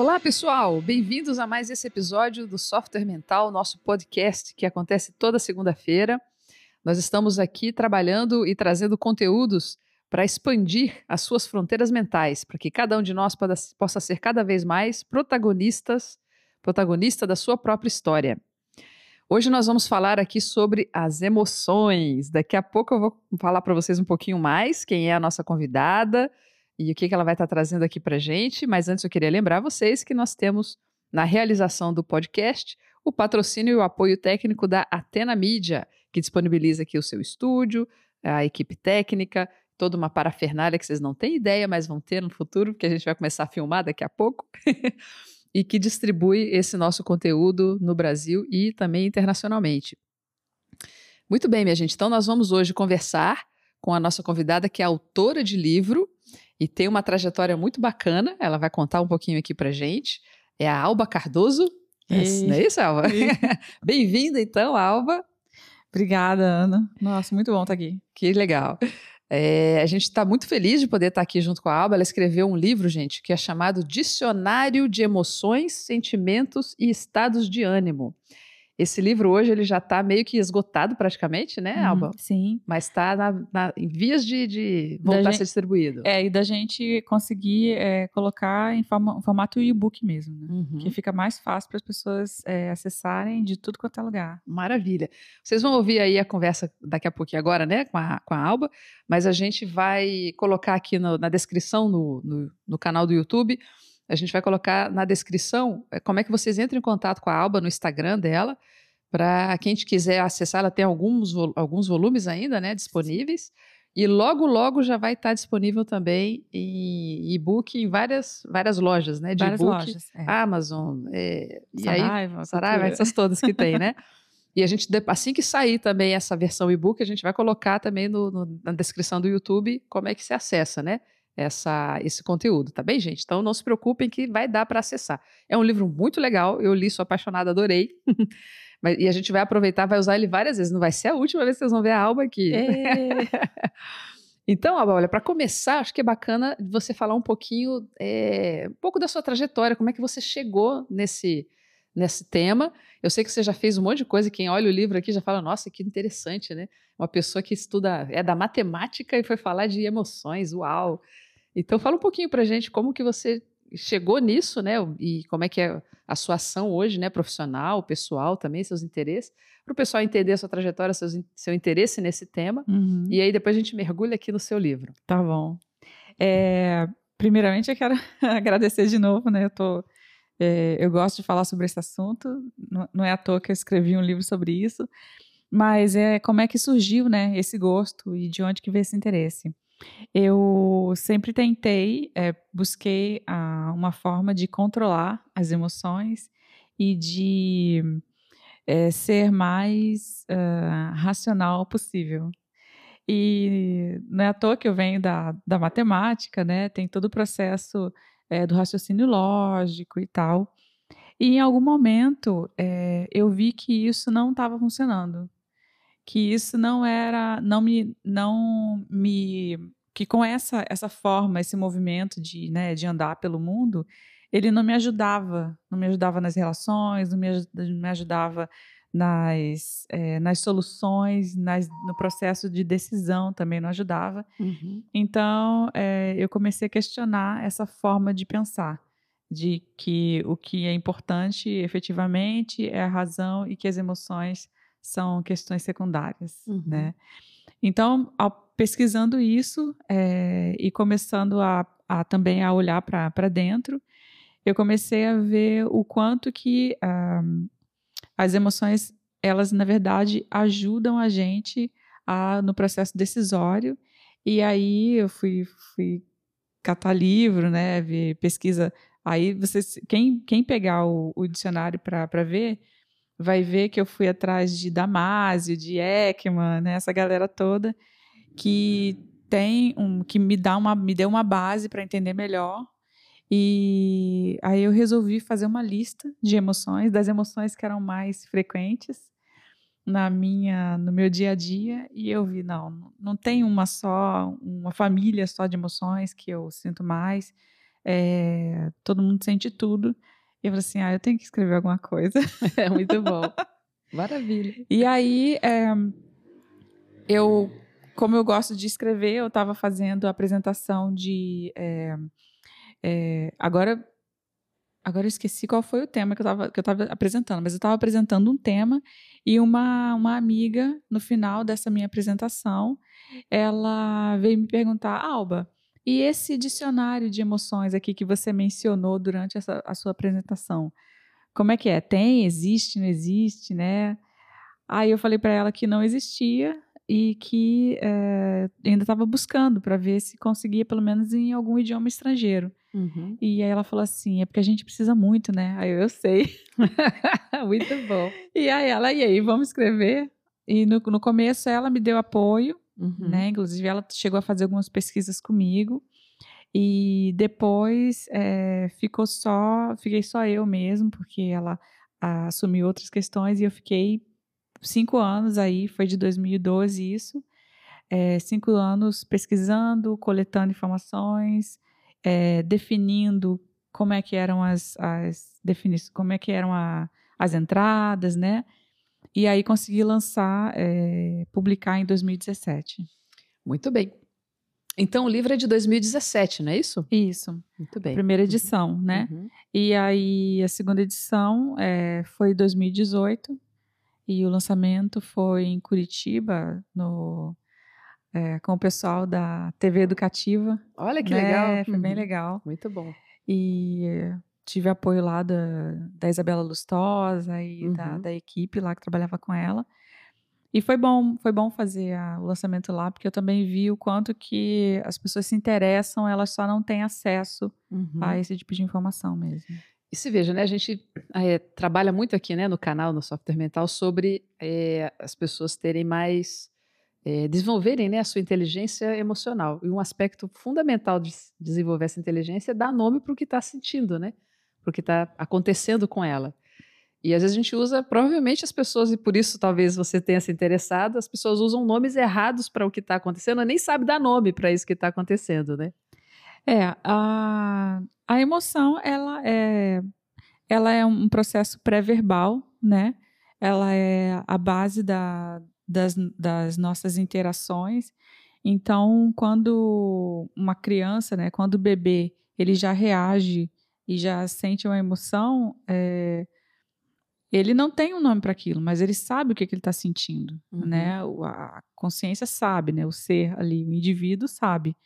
Olá, pessoal! Bem-vindos a mais esse episódio do Software Mental, nosso podcast que acontece toda segunda-feira. Nós estamos aqui trabalhando e trazendo conteúdos para expandir as suas fronteiras mentais, para que cada um de nós possa ser cada vez mais protagonistas, protagonista da sua própria história. Hoje nós vamos falar aqui sobre as emoções. Daqui a pouco eu vou falar para vocês um pouquinho mais quem é a nossa convidada e o que, ela vai estar tá trazendo aqui para gente. Mas antes eu queria lembrar vocês que nós temos na realização do podcast o patrocínio e o apoio técnico da Atena Mídia, que disponibiliza aqui o seu estúdio, a equipe técnica, toda uma parafernália que vocês não têm ideia, mas vão ter no futuro, porque a gente vai começar a filmar daqui a pouco. e que distribui esse nosso conteúdo no Brasil e também internacionalmente. Muito bem, minha gente. Então, nós vamos hoje conversar com a nossa convidada, que é autora de livro e tem uma trajetória muito bacana. Ela vai contar um pouquinho aqui pra gente. É a Alba Cardoso. É, não é isso, Alba? Bem-vinda, então, Alba. Obrigada, Ana. Nossa, muito bom estar aqui. Que legal. É, a gente está muito feliz de poder estar aqui junto com a Alba. Ela escreveu um livro, gente, que é chamado Dicionário de Emoções, Sentimentos e Estados de Ânimo. Esse livro hoje ele já está meio que esgotado praticamente, né, uhum, Alba? Hum, sim. Mas está em vias de, de voltar a ser distribuído. É, e da gente conseguir é, colocar em forma, formato e-book mesmo, né? Uhum. Que fica mais fácil para as pessoas é, acessarem de tudo quanto é lugar. Maravilha. Vocês vão ouvir aí a conversa daqui a pouquinho agora, né, com a, com a Alba, mas a gente vai colocar aqui no, na descrição no, no, no canal do YouTube a gente vai colocar na descrição é, como é que vocês entram em contato com a Alba no Instagram dela. Para quem quiser acessar, ela tem alguns, alguns volumes ainda né, disponíveis. E logo, logo já vai estar disponível também em e-book em várias, várias lojas, né? De e-book. É. Amazon, é, Saraiva, e aí, Saraiva, essas todas que tem, né? E a gente, assim que sair também essa versão e-book, a gente vai colocar também no, no, na descrição do YouTube como é que se acessa, né? Essa, esse conteúdo, tá bem, gente? Então não se preocupem que vai dar para acessar. É um livro muito legal, eu li, sou apaixonada, adorei. E a gente vai aproveitar, vai usar ele várias vezes. Não vai ser a última vez que vocês vão ver a Alba aqui. É. então, Alba, olha, para começar, acho que é bacana você falar um pouquinho, é, um pouco da sua trajetória, como é que você chegou nesse, nesse tema. Eu sei que você já fez um monte de coisa, quem olha o livro aqui já fala, nossa, que interessante, né? Uma pessoa que estuda, é da matemática e foi falar de emoções, uau! Então fala um pouquinho pra gente como que você chegou nisso, né? E como é que é a sua ação hoje, né? Profissional, pessoal também, seus interesses, para o pessoal entender a sua trajetória, seus, seu interesse nesse tema. Uhum. E aí depois a gente mergulha aqui no seu livro. Tá bom. É, primeiramente eu quero agradecer de novo, né? Eu tô é, eu gosto de falar sobre esse assunto, não, é à toa que eu escrevi um livro sobre isso, mas é como é que surgiu, né, esse gosto e de onde que veio esse interesse. Eu sempre tentei, é, busquei ah, uma forma de controlar as emoções e de é, ser mais uh, racional possível. E não é à toa que eu venho da, da matemática, né? Tem todo o processo é, do raciocínio lógico e tal. E em algum momento é, eu vi que isso não estava funcionando, que isso não era, não me, não me, que com essa essa forma, esse movimento de, né, de andar pelo mundo, ele não me ajudava, não me ajudava nas relações, não me, não me ajudava nas, é, nas soluções, nas, no processo de decisão também não ajudava. Uhum. Então, é, eu comecei a questionar essa forma de pensar, de que o que é importante efetivamente é a razão e que as emoções são questões secundárias, uhum. né? Então, ao, pesquisando isso é, e começando a, a, também a olhar para dentro, eu comecei a ver o quanto que um, as emoções, elas na verdade ajudam a gente a, no processo decisório. E aí eu fui, fui catar livro, né, ver pesquisa. Aí vocês, quem, quem pegar o, o dicionário para ver, vai ver que eu fui atrás de Damasio, de Ekman, né, essa galera toda que tem um que me dá uma me deu uma base para entender melhor e aí eu resolvi fazer uma lista de emoções, das emoções que eram mais frequentes na minha no meu dia a dia e eu vi não, não tem uma só, uma família só de emoções que eu sinto mais. é, todo mundo sente tudo. E eu falei assim, ah, eu tenho que escrever alguma coisa. É muito bom. Maravilha. E aí, é, eu, como eu gosto de escrever, eu estava fazendo a apresentação de. É, é, agora, agora eu esqueci qual foi o tema que eu estava que eu apresentando, mas eu estava apresentando um tema e uma, uma amiga, no final dessa minha apresentação, ela veio me perguntar, Alba, e esse dicionário de emoções aqui que você mencionou durante essa, a sua apresentação, como é que é? Tem, existe, não existe, né? Aí eu falei para ela que não existia e que é, ainda estava buscando para ver se conseguia pelo menos em algum idioma estrangeiro. Uhum. E aí ela falou assim, é porque a gente precisa muito, né? Aí eu, eu sei. muito bom. E aí ela, e aí, vamos escrever? E no, no começo ela me deu apoio, uhum. né? Inclusive ela chegou a fazer algumas pesquisas comigo. E depois é, ficou só, fiquei só eu mesmo, porque ela a, assumiu outras questões e eu fiquei cinco anos aí, foi de 2012 isso, é, cinco anos pesquisando, coletando informações, é, definindo como é que eram as, as definições, como é que eram a, as entradas, né? E aí consegui lançar, é, publicar em 2017. Muito bem. Então o livro é de 2017, não é isso? Isso. Muito bem. Primeira edição, né? Uhum. E aí a segunda edição é, foi 2018 e o lançamento foi em Curitiba, no, é, com o pessoal da TV Educativa. Olha que né? legal. Foi uhum. bem legal. Muito bom. E tive apoio lá da, da Isabela Lustosa e uhum. da, da, equipe lá que trabalhava com ela. E foi bom, foi bom fazer a, o lançamento lá, porque eu também vi o quanto que as pessoas se interessam, elas só não têm acesso uhum. a esse tipo de informação mesmo. E se veja, né? A gente é, trabalha muito aqui, né, no canal, no Software Mental, sobre é, as pessoas terem mais é, desenvolverem né, a sua inteligência emocional. E um aspecto fundamental de desenvolver essa inteligência é dar nome para o que está sentindo, né? Para o que está acontecendo com ela. E às vezes a gente usa, provavelmente as pessoas, e por isso talvez você tenha se interessado, as pessoas usam nomes errados para o que está acontecendo, nem sabe dar nome para isso que está acontecendo, né? É, a, a emoção, ela é, ela é um processo pré-verbal, né? Ela é a base da, das, das nossas interações. Então, quando uma criança, né, quando o bebê, ele já reage e já sente uma emoção, é, ele não tem um nome para aquilo, mas ele sabe o que, que ele está sentindo, uhum. né? A consciência sabe, né? O ser ali, o indivíduo sabe.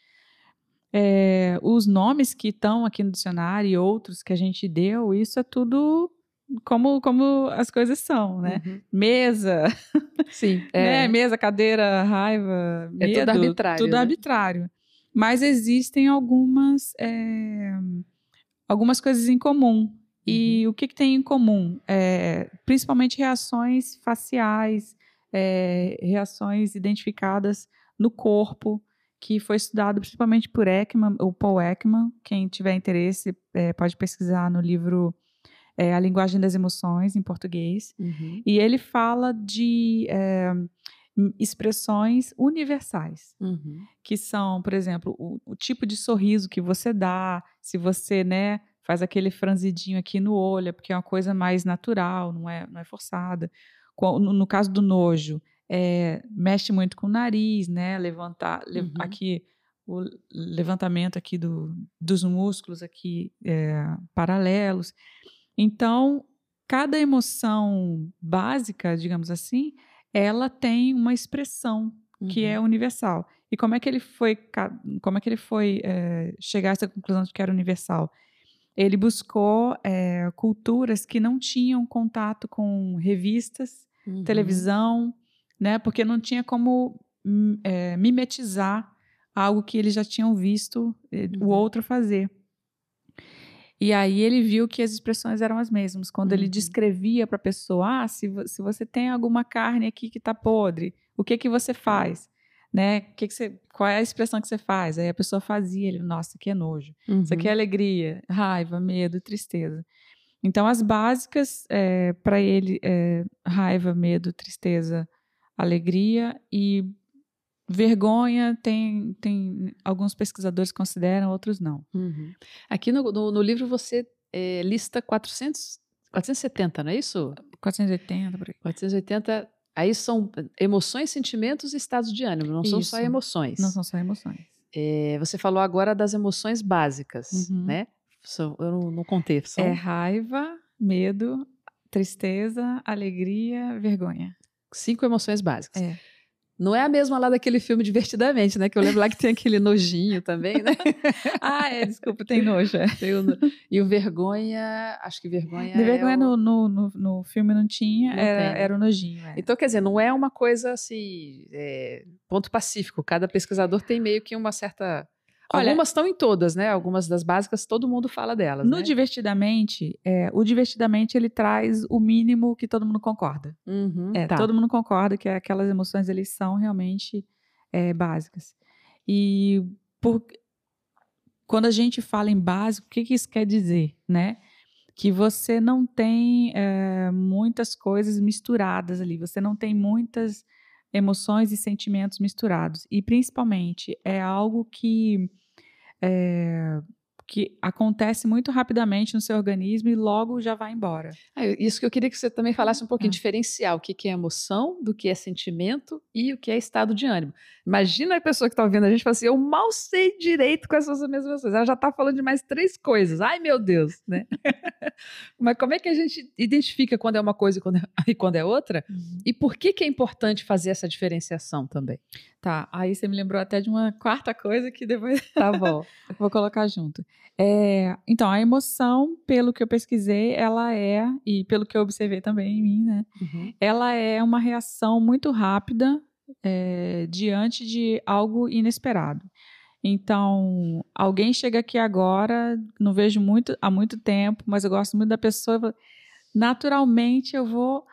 É, os nomes que estão aqui no dicionário e outros que a gente deu, isso é tudo como, como as coisas são, né? Uhum. Mesa, sim, né? é. mesa, cadeira, raiva, medo, é tudo arbitrário. Tudo né? arbitrário. Mas existem algumas é, algumas coisas em comum e uhum. o que, que, tem em comum? É, principalmente reações faciais, é, reações identificadas no corpo, que foi estudado principalmente por Ekman, o Paul Ekman. Quem tiver interesse é, pode pesquisar no livro é, A Linguagem das Emoções, em português. Uhum. E ele fala de é, expressões universais, uhum. que são, por exemplo, o, o tipo de sorriso que você dá, se você, né, faz aquele franzidinho aqui no olho, é porque é uma coisa mais natural, não é, não é forçada. No, no caso do nojo, é, mexe muito com o nariz, né? Levantar uhum. aqui o levantamento aqui do, dos músculos aqui é, paralelos. Então, cada emoção básica, digamos assim, ela tem uma expressão que é uhum. universal. E como é que ele foi, como é que ele foi é, chegar a essa conclusão de que era universal? Ele buscou é, culturas que não tinham contato com revistas, uhum. televisão, né? Porque não tinha como é, mimetizar algo que eles já tinham visto eh, uhum. o outro fazer. E aí ele viu que as expressões eram as mesmas. Quando uhum. ele descrevia para a pessoa, ah, se, se você tem alguma carne aqui que está podre, o que que você faz? né? Que que você, qual é a expressão que você faz? Aí a pessoa fazia, ele, nossa, aqui é nojo. Uhum. Isso aqui é uhum. alegria, raiva, medo, tristeza. Então, as básicas é, para ele é raiva, medo, tristeza, alegria e vergonha tem, tem alguns pesquisadores consideram, outros não. Uhum. Aqui no, no, no, livro você é, lista 400, 470, não é isso? 480, por aí. 480 Aí são emoções, sentimentos e estados de ânimo, não Isso. são só emoções. Não são só emoções. É, você falou agora das emoções básicas, uhum. né? Eu não, não contei. São... É raiva, medo, tristeza, alegria, vergonha. Cinco emoções básicas. É. Não é a mesma lá daquele filme Divertidamente, né? Que eu lembro lá que tem aquele nojinho também, né? ah, é, desculpa, tem nojo. É. Tem o, e o vergonha, acho que vergonha. De é vergonha é o... no, no, no, filme não tinha, não era, era o nojinho. É. Então, quer dizer, não é uma coisa assim, é, ponto pacífico. Cada pesquisador tem meio que uma certa Olha, Algumas estão em todas, né? Algumas das básicas, todo mundo fala delas. No né? Divertidamente, é, o Divertidamente ele traz o mínimo que todo mundo concorda. Uhum, é, tá. Todo mundo concorda que aquelas emoções eles são realmente é, básicas. E por, quando a gente fala em básico, o que, que isso quer dizer, né? Que você não tem é, muitas coisas misturadas ali, você não tem muitas emoções e sentimentos misturados. E, principalmente, é algo que, é, que acontece muito rapidamente no seu organismo e logo já vai embora. É, isso que eu queria que você também falasse um pouquinho, ah. diferenciar o que, que é emoção, do que é sentimento e o que é estado de ânimo. Imagina a pessoa que está ouvindo a gente e fala assim, eu mal sei direito quais são as mesmas coisas. Ela já está falando de mais três coisas. Ai, meu Deus, né? Mas como é que a gente identifica quando é uma coisa e quando é, e quando é outra? Uhum. E por que, que é importante fazer essa diferenciação também? Tá, aí você me lembrou até de uma quarta coisa que depois. Tá bom. vou colocar junto. É, então, a emoção, pelo que eu pesquisei, ela é, e pelo que eu observei também em mim, né? Uhum. Ela é uma reação muito rápida é, diante de algo inesperado. Então, alguém chega aqui agora, não vejo muito há muito tempo, mas eu gosto muito da pessoa. Naturalmente, eu vou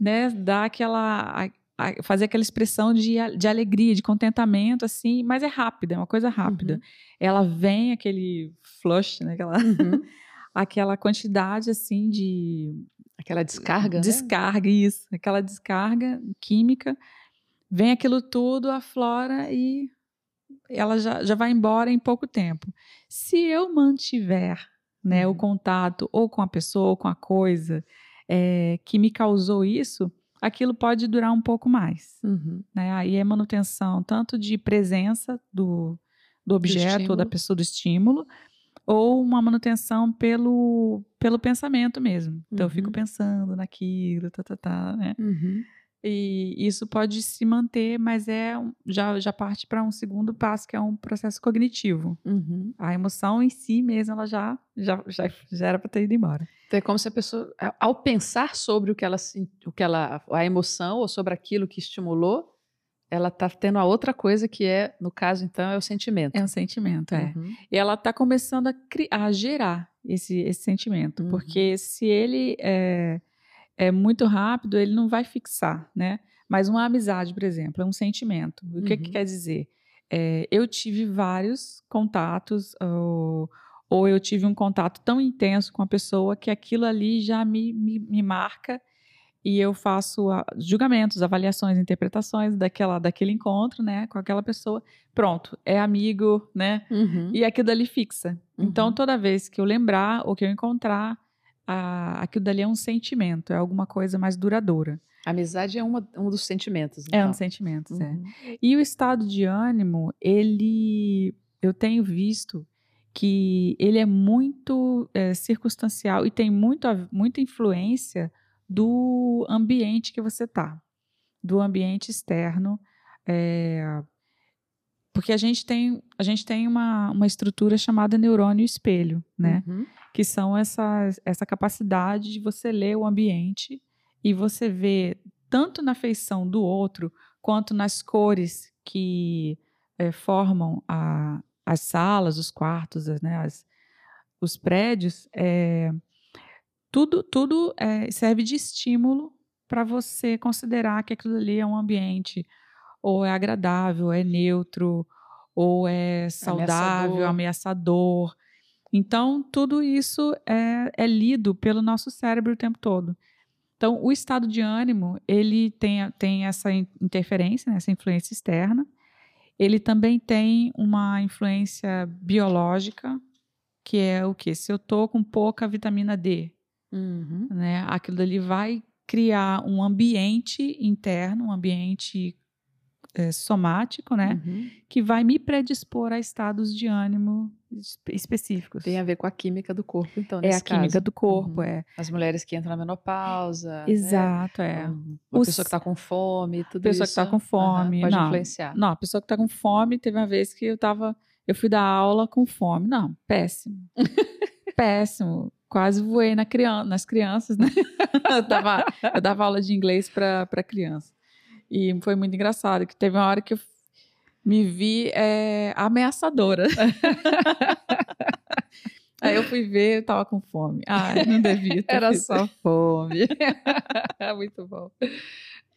né, dar aquela, fazer aquela expressão de, de alegria, de contentamento, assim, mas é rápida, é uma coisa rápida. Uhum. Ela vem, aquele flush, né, aquela, uhum. aquela quantidade, assim, de... Aquela descarga, Descarga, né? isso. Aquela descarga química. Vem aquilo tudo, aflora e ela já, já vai embora em pouco tempo. Se eu mantiver né, uhum. o contato ou com a pessoa ou com a coisa é, que me causou isso, aquilo pode durar um pouco mais. Uhum. Né? Aí é manutenção tanto de presença do, do objeto do ou da pessoa do estímulo, ou uma manutenção pelo, pelo pensamento mesmo. Então uhum. eu fico uhum. pensando naquilo, tá, tá, tá, né? Uhum. E isso pode se manter, mas é já, já parte para um segundo passo, que é um processo cognitivo. Uhum. A emoção em si mesmo, ela já, já, já, já era para ter ido embora. Então é como se a pessoa, ao pensar sobre o que ela, o que ela, a emoção ou sobre aquilo que estimulou, ela está tendo a outra coisa que é, no caso então, é o sentimento. É um sentimento, é. Uhum. E ela está começando a, a, gerar esse, esse sentimento, uhum. porque se ele é, é muito rápido, ele não vai fixar, né? Mas uma amizade, por exemplo, é um sentimento. O que, uhum. que quer dizer? É, eu tive vários contatos, ou, ou, eu tive um contato tão intenso com a pessoa que aquilo ali já me, me, me marca e eu faço a, julgamentos, avaliações, interpretações daquela, daquele encontro, né, com aquela pessoa. Pronto, é amigo, né? Uhum. E aquilo ali fixa. Então, uhum. Então, toda vez que eu lembrar ou que eu encontrar a, aquilo dali é um sentimento, é alguma coisa mais duradoura. A amizade é uma, um dos sentimentos. Então. É um dos sentimentos, é. uhum. é. E o estado de ânimo, ele, eu tenho visto que ele é muito é, circunstancial e tem muito, muita influência do ambiente que você está, do ambiente externo. É, porque a gente tem, a gente tem uma, uma estrutura chamada neurônio espelho, né? Uhum. Que são essa, essa capacidade de você ler o ambiente e você ver tanto na feição do outro quanto nas cores que é, formam a, as salas, os quartos, né, as, os prédios, é, tudo, tudo é, serve de estímulo para você considerar que aquilo ali é um ambiente ou é agradável, é neutro, ou é saudável, ameaçador. ameaçador. Então, tudo isso é, é, lido pelo nosso cérebro o tempo todo. Então, o estado de ânimo, ele tem, tem essa interferência, né, essa influência externa, ele também tem uma influência biológica, que é o que? Se eu tô com pouca vitamina D, Uhum. né? Aquilo dali vai criar um ambiente interno, um ambiente é, somático, né? Uhum. Que vai me predispor a estados de ânimo espe- específicos. Tem a ver com a química do corpo, então, é a química caso. do corpo, Uhum. é. As mulheres que entram na menopausa. né? Exato, é. Um- Uma Os- pessoa que está com fome, tudo Pessoa que isso. tá com aham, fome, pode não. influenciar. Não, a pessoa que tá com fome, teve uma vez que eu tava. Eu fui dar aula com fome. Não, péssimo. péssimo. Quase voei na crian nas crianças, né? eu, dava, eu dava aula de inglês para criança. E foi muito engraçado, que teve uma hora que eu me vi é, ameaçadora. Aí eu fui ver, eu tava com fome. Ai, não devia ter Era só fome. Muito bom.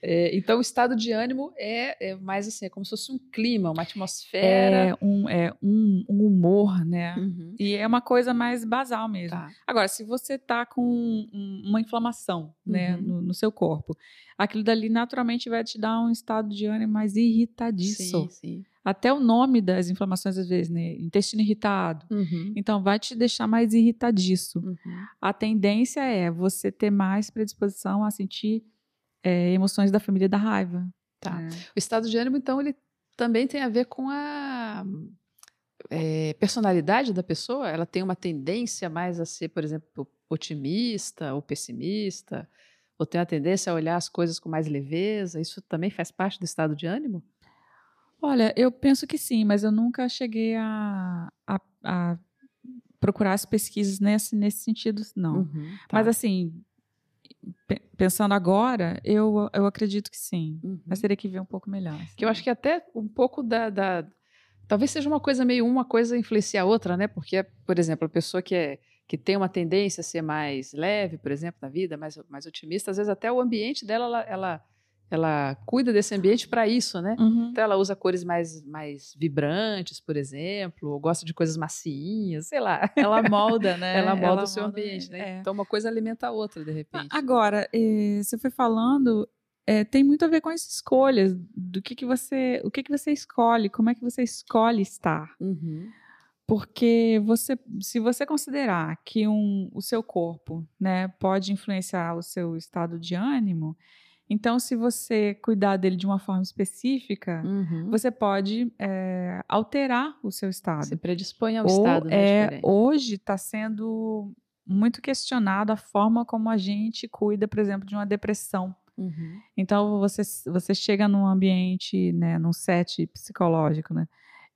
É, então, o estado de ânimo é, é mais assim, é como se fosse um clima, uma atmosfera. É um, é um, um humor, né? Uhum. E é uma coisa mais basal mesmo. Tá. Agora, se você tá com um- uma inflamação, né, Uhum. no, no seu corpo, aquilo dali naturalmente vai te dar um estado de ânimo mais irritadiço. Sim, sim. Até o nome das inflamações, às vezes, né? Intestino irritado. Uhum. Então, vai te deixar mais irritadiço. Uhum. A tendência é você ter mais predisposição a sentir é, emoções da família da raiva. Tá. né? O estado de ânimo, então, ele também tem a ver com a é, personalidade da pessoa. Ela tem uma tendência mais a ser, por exemplo, otimista ou pessimista, ou tem a tendência a olhar as coisas com mais leveza. Isso também faz parte do estado de ânimo? Olha, eu penso que sim, mas eu nunca cheguei a, a- a procurar as pesquisas nesse, nesse sentido, não. Uhum, tá. Mas assim, pensando agora, eu, eu acredito que sim. Uhum. Mas teria que ver um pouco melhor. Que eu acho que até um pouco da, da- Talvez seja uma coisa meio uma coisa influenciar a outra, né? Porque, por exemplo, a pessoa que, é, que tem uma tendência a ser mais leve, por exemplo, na vida, mais, mais otimista, às vezes até o ambiente dela, ela, ela, ela cuida desse ambiente para isso, né? Uhum. Então ela usa cores mais, mais vibrantes, por exemplo, ou gosta de coisas macinhas, sei lá. Ela molda, né? Ela molda o seu ambiente, né? é. Então uma coisa alimenta a outra, de repente. Agora, eh, você foi falando, eh, tem muito a ver com as escolhas, do que, que você, o que, que você escolhe, como é que você escolhe estar. Uhum. Porque você, se você considerar que um, o seu corpo né, pode influenciar o seu estado de ânimo, então se você cuidar dele de uma forma específica, Uhum. você pode eh, alterar o seu estado. Se predispõe ao Ou estado, né? é, diferente. hoje está sendo muito questionado a forma como a gente cuida, por exemplo, de uma depressão. Uhum. Então você, você chega num ambiente, né, num set psicológico, né?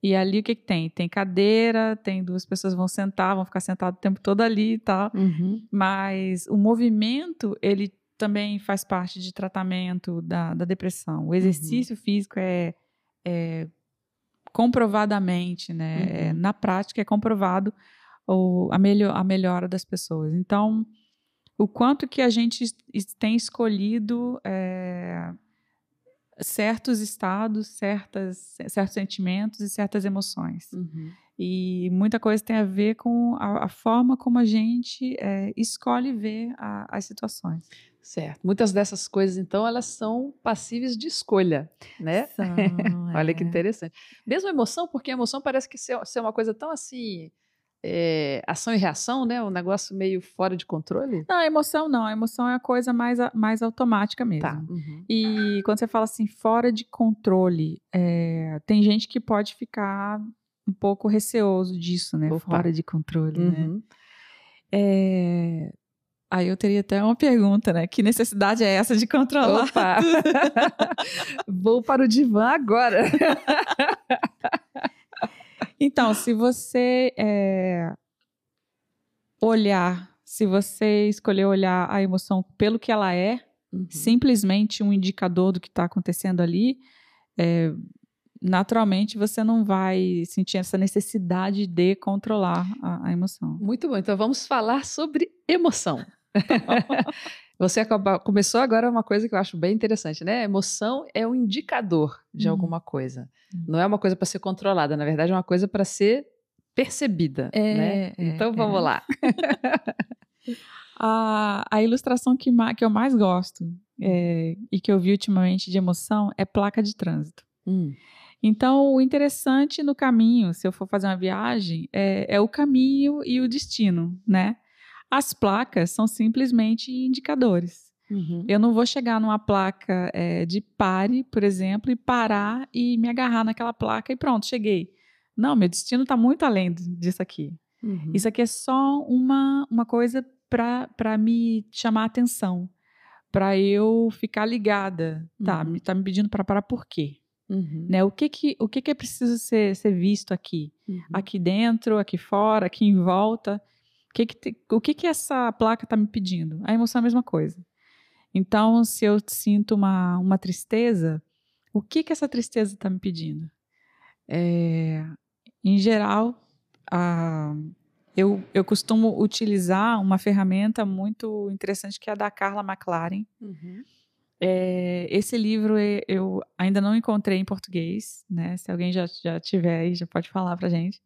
E ali o que, que tem? Tem cadeira, tem duas pessoas vão sentar, vão ficar sentadas o tempo todo ali e tal. Uhum. Mas o movimento, ele também faz parte de tratamento da, da depressão. O exercício físico é, é comprovadamente, né? é, Uhum. na prática é comprovado o, a, melho, a melhora das pessoas. Então, o quanto que a gente tem escolhido é, certos estados, certas, certos sentimentos e certas emoções. Uhum. E muita coisa tem a ver com a, a forma como a gente é, escolhe ver a- as situações. Certo. Muitas dessas coisas, então, elas são passíveis de escolha, né? São, Olha que é. interessante. Mesmo a emoção, porque a emoção parece que ser, ser uma coisa tão assim, é, ação e reação, né? Um negócio meio fora de controle. Não, a emoção não. A emoção é a coisa mais, mais automática mesmo. Tá. Uhum. E quando você fala assim, fora de controle, é, tem gente que pode ficar um pouco receoso disso, né? Opa. Fora de controle, né? Uhum. É, Aí eu teria até uma pergunta, né? Que necessidade é essa de controlar? Opa! Vou para o divã agora. Então, se você é, olhar, se você escolher olhar a emoção pelo que ela é, Uhum. simplesmente um indicador do que está acontecendo ali, é, naturalmente você não vai sentir essa necessidade de controlar a, a emoção. Muito bom. Então vamos falar sobre emoção. Você acaba- começou agora uma coisa que eu acho bem interessante, né? Emoção é um indicador de Uhum. alguma coisa. Uhum. Não é uma coisa para ser controlada, na verdade é uma coisa para ser percebida, É, né? é, Então vamos é. lá. A, a ilustração que, que eu mais gosto é, e que eu vi ultimamente de emoção é placa de trânsito. Hum, Então, o interessante no caminho, se eu for fazer uma viagem, é, é o caminho e o destino, né? As placas são simplesmente indicadores. Uhum. Eu não vou chegar numa placa é, de pare, por exemplo, e parar e me agarrar naquela placa e pronto, cheguei. Não, meu destino está muito além disso aqui. Uhum. Isso aqui é só uma, uma coisa para me chamar a atenção, para eu ficar ligada. Tá, Uhum. me, tá me pedindo para parar por quê? Uhum. Né? O que que, o que que é preciso ser, ser visto aqui? Uhum. Aqui dentro, aqui fora, aqui em volta? O que que, te- o que, que essa placa está me pedindo? A emoção é a mesma coisa. Então, se eu sinto uma, uma tristeza, o que que essa tristeza está me pedindo? É, em geral, a- eu, eu costumo utilizar uma ferramenta muito interessante que é a da Carla McLaren. Uhum. É, esse livro eu ainda não encontrei em português, né? Se alguém já, já tiver aí, já pode falar pra gente.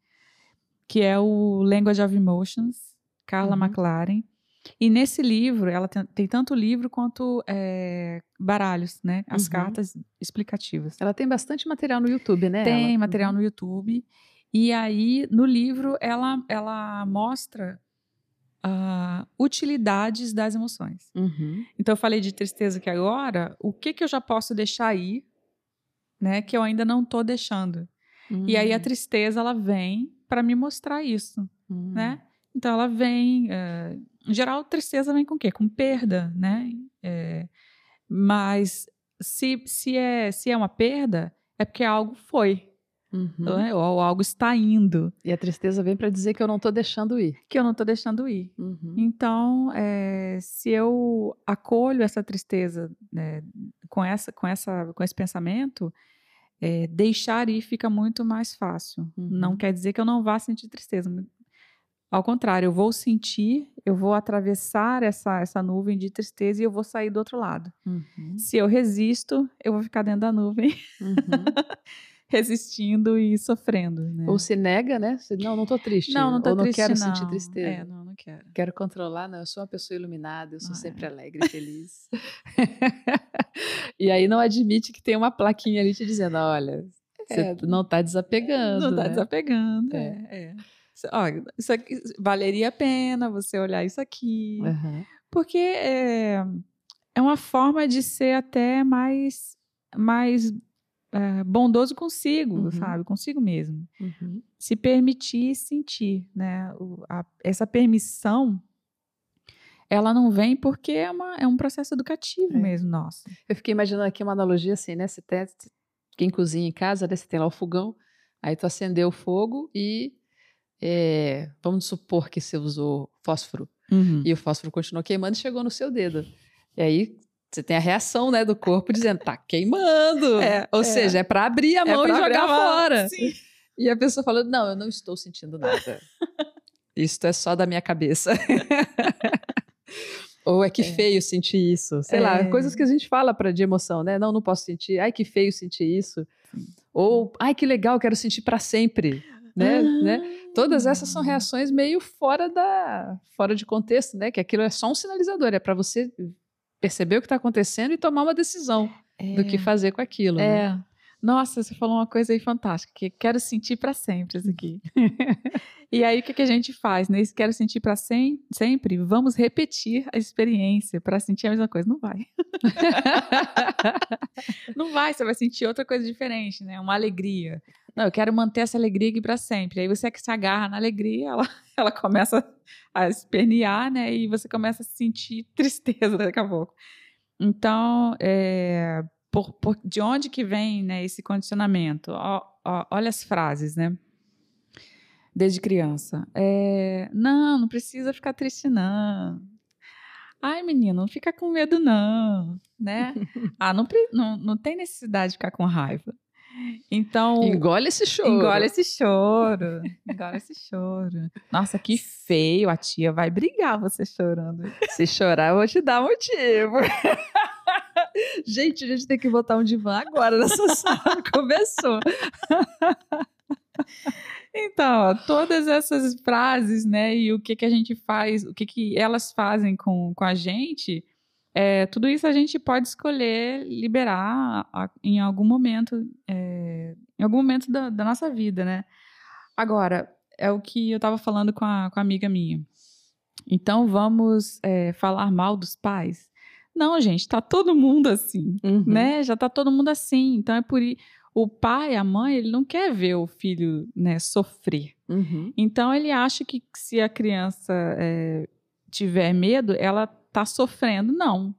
Que é o Language of Emotions, Carla Uhum. McLaren. E nesse livro, ela tem, tem tanto livro quanto é, baralhos, né? As Uhum. cartas explicativas. Ela tem bastante material no YouTube, né? Tem ela? material Uhum. no YouTube. E aí, no livro, ela, ela mostra ah, utilidades das emoções. Uhum. Então eu falei de tristeza aqui agora, o que que eu já posso deixar aí, né, que eu ainda não tô deixando. E aí a Uhum. tristeza ela vem para me mostrar isso, Uhum. né? Então ela vem, eh, em geral tristeza vem com o quê? Com perda, né? Eh, mas se, se é se é uma perda é porque algo foi, Uhum. né? ou algo está indo E a tristeza vem para dizer que eu não tô deixando ir. que eu não tô deixando ir. Uhum. Então, eh, se eu acolho essa tristeza né, com, essa, com, essa, com esse pensamento, eh, deixar ir fica muito mais fácil. Uhum. Não quer dizer que eu não vá sentir tristeza. Ao contrário, eu vou sentir, eu vou atravessar essa, essa nuvem de tristeza e eu vou sair do outro lado. Uhum. Se eu resisto, eu vou ficar dentro da nuvem, Uhum. resistindo e sofrendo. Né? Ou se nega, né? Você, não, não tô triste. não, não tô Ou não triste, quero não. sentir tristeza. É, não, não quero. Quero controlar, não. Eu sou uma pessoa iluminada, eu sou Ah, sempre é. alegre e feliz. e aí não admite que tem uma plaquinha ali te dizendo: olha, você É, não tá desapegando. Não tá né? desapegando. É. É. é. Isso- aqui, valeria a pena você olhar isso aqui. Aham. Porque é, é uma forma de ser até mais, mais é, bondoso consigo, Uhum. sabe? Consigo mesmo. Uhum. Se permitir sentir, né? O- a- essa permissão, ela não vem porque é, uma, é um processo educativo É. mesmo, nosso. Eu fiquei imaginando aqui uma analogia assim, né? Você tem, quem cozinha em casa, né? Você tem lá o fogão, aí tu acendeu o fogo e é, vamos supor que você usou fósforo Uhum. e o fósforo continuou queimando e chegou no seu dedo. E aí você tem a reação, né, do corpo dizendo tá queimando. É, Ou é. seja, é para abrir a É mão e pra jogar fora. Sim. E a pessoa falando: não, eu não estou sentindo nada. Isso é só da minha cabeça. Ou é que É. feio sentir isso. Sei lá, É. coisas que a gente fala para de emoção, né? Não, não posso sentir. Ai, que feio sentir isso. Ou, ai, que legal, quero sentir para sempre. Né? né? Todas essas são reações meio fora da fora de contexto, né? Que aquilo é só um sinalizador, é para você perceber o que está acontecendo e tomar uma decisão do que fazer com aquilo. né? Nossa, você falou uma coisa aí fantástica, que quero sentir para sempre isso aqui. e aí o que, que a gente faz? Nesse quero sentir para sem, sempre, vamos repetir a experiência para sentir a mesma coisa. Não vai. Não vai, você vai sentir outra coisa diferente, né? Uma alegria. Não, eu quero manter essa alegria aqui para sempre. Aí você é que se agarra na alegria, ela, ela começa a espernear, né? E você começa a sentir tristeza daqui a pouco. Então, é, por, por- de onde que vem né, esse condicionamento? Ó, ó, olha as frases, né? Desde criança. É, não, não precisa ficar triste, não. Ai, menino, não fica com medo, não. Né? ah, não, não, não tem necessidade de ficar com raiva. Então. Engole esse choro. Engole esse choro. Engole esse choro. Nossa, que feio. A tia vai brigar você chorando. Se chorar, eu vou te dar motivo. gente, a gente tem que botar um divã agora nessa sala. Começou. Então, todas essas frases, né, e o que, que a gente faz, o que, que elas fazem com, com a gente, é, tudo isso a gente pode escolher liberar a- em algum momento é, em algum momento da, da nossa vida, né? Agora, é o que eu estava falando com a, com a amiga minha. Então, vamos é, falar mal dos pais? Não, gente, tá todo mundo assim, Uhum. né? Já tá todo mundo assim. Então, é por o pai, a mãe, ele não quer ver o filho, né, sofrer. Uhum. Então, ele acha que se a criança é, tiver medo, ela tá sofrendo. Não.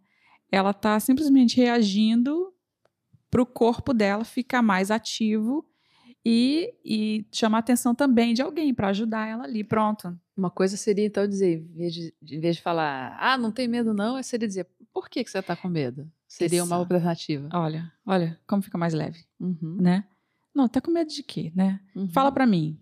Ela tá simplesmente reagindo para o corpo dela ficar mais ativo e, e chamar a atenção também de alguém para ajudar ela ali. Pronto. Uma coisa seria então dizer, em vez de, em vez de falar, ah, não tem medo não, seria dizer, por que, que você está com medo? Seria uma Isso. alternativa. Olha, olha como fica mais leve, Uhum. né? Não, tá com medo de quê, né? Uhum. Fala para mim.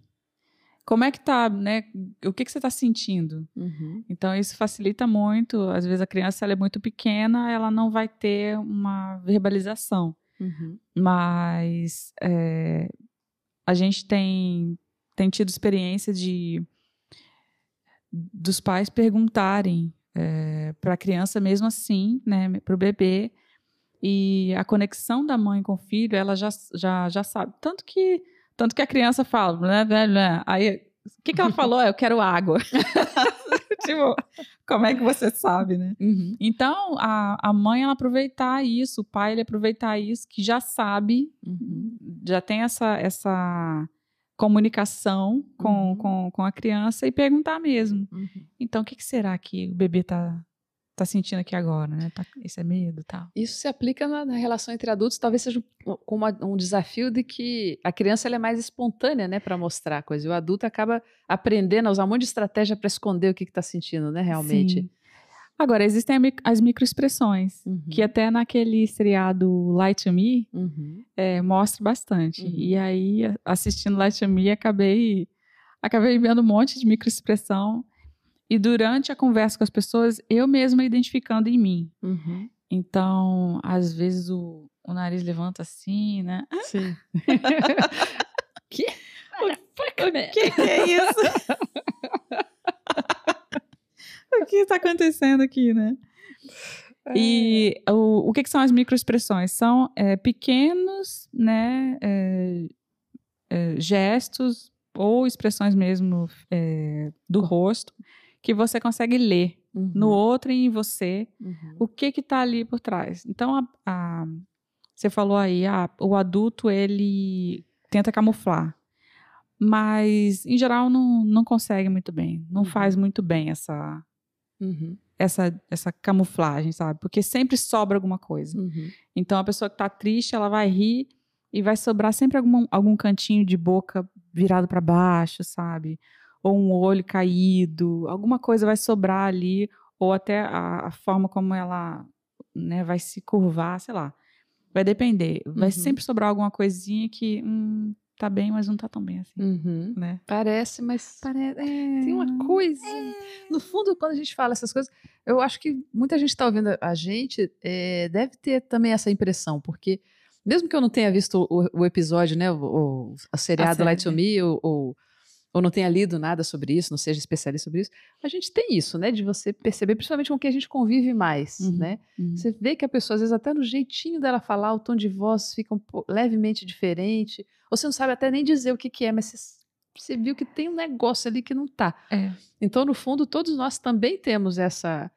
Como é que tá, né? O que que você tá sentindo? Uhum. Então isso facilita muito. Às vezes a criança ela é muito pequena, ela não vai ter uma verbalização. Uhum. Mas é, a gente tem, tem tido experiência de dos pais perguntarem para a criança mesmo assim, né, para o bebê, e a conexão da mãe com o filho, ela já, já, já sabe. Tanto que, tanto que a criança fala, blá, blá. aí o que, que ela falou? Eu quero água. tipo, como é que você sabe, né? Uhum. Então, a, a mãe, ela aproveitar isso, o pai, ele aproveitar isso, que já sabe, Uhum. já tem essa, essa comunicação com, Uhum. com, com a criança e perguntar mesmo. Uhum. Então, o que, que será que o bebê tá, tá sentindo aqui agora, né? Tá, esse é medo tal. Isso se aplica na, na relação entre adultos, talvez seja um, com uma- um desafio de que a criança ela é mais espontânea, né, para mostrar a coisa. E o adulto acaba aprendendo a usar um monte de estratégia para esconder o que está sentindo, né, realmente. Sim. Agora, existem as microexpressões, Uhum. que até naquele seriado Light to Me, Uhum. é, mostra bastante. Uhum. E aí, assistindo Light to Me, acabei, acabei vendo um monte de microexpressão. E durante a conversa com as pessoas, eu mesma identificando em mim. Uhum. Então, às vezes o, o nariz levanta assim, né? Sim. que? O que, que é isso? o que está acontecendo aqui, né? E o, o que, que são as microexpressões? São é, pequenos né, é, é, gestos ou expressões mesmo é, do rosto que você consegue ler Uhum. no outro e em você Uhum. o que que tá ali por trás. Então, a, a- você falou aí, ah, o adulto, ele tenta camuflar. Mas, em geral, não, não consegue muito bem. Não Uhum. faz muito bem essa, Uhum. essa, essa camuflagem, sabe? Porque sempre sobra alguma coisa. Uhum. Então, a pessoa que tá triste, ela vai rir e vai sobrar sempre algum, algum cantinho de boca virado para baixo, sabe? Ou um olho caído, alguma coisa vai sobrar ali, ou até a, a forma como ela né, vai se curvar, sei lá. Vai depender. Vai Uhum. sempre sobrar alguma coisinha que hum, tá bem, mas não tá tão bem assim, Uhum. né? Parece, mas Parece, tem uma coisa. No fundo, quando a gente fala essas coisas, eu acho que muita gente está ouvindo a gente é, deve ter também essa impressão, porque mesmo que eu não tenha visto o, o episódio, né, o, o, seriado série, Light to? Me, ou, ou, não tenha lido nada sobre isso, não seja especialista sobre isso, a gente tem isso, né, de você perceber, principalmente com quem a gente convive mais, Uhum. né? Uhum. Você vê que a pessoa, às vezes, até no jeitinho dela falar, o tom de voz fica um levemente diferente. Ou você não sabe até nem dizer o que, que é, mas você, você viu que tem um negócio ali que não tá. É. Então, no fundo, todos nós também temos essa,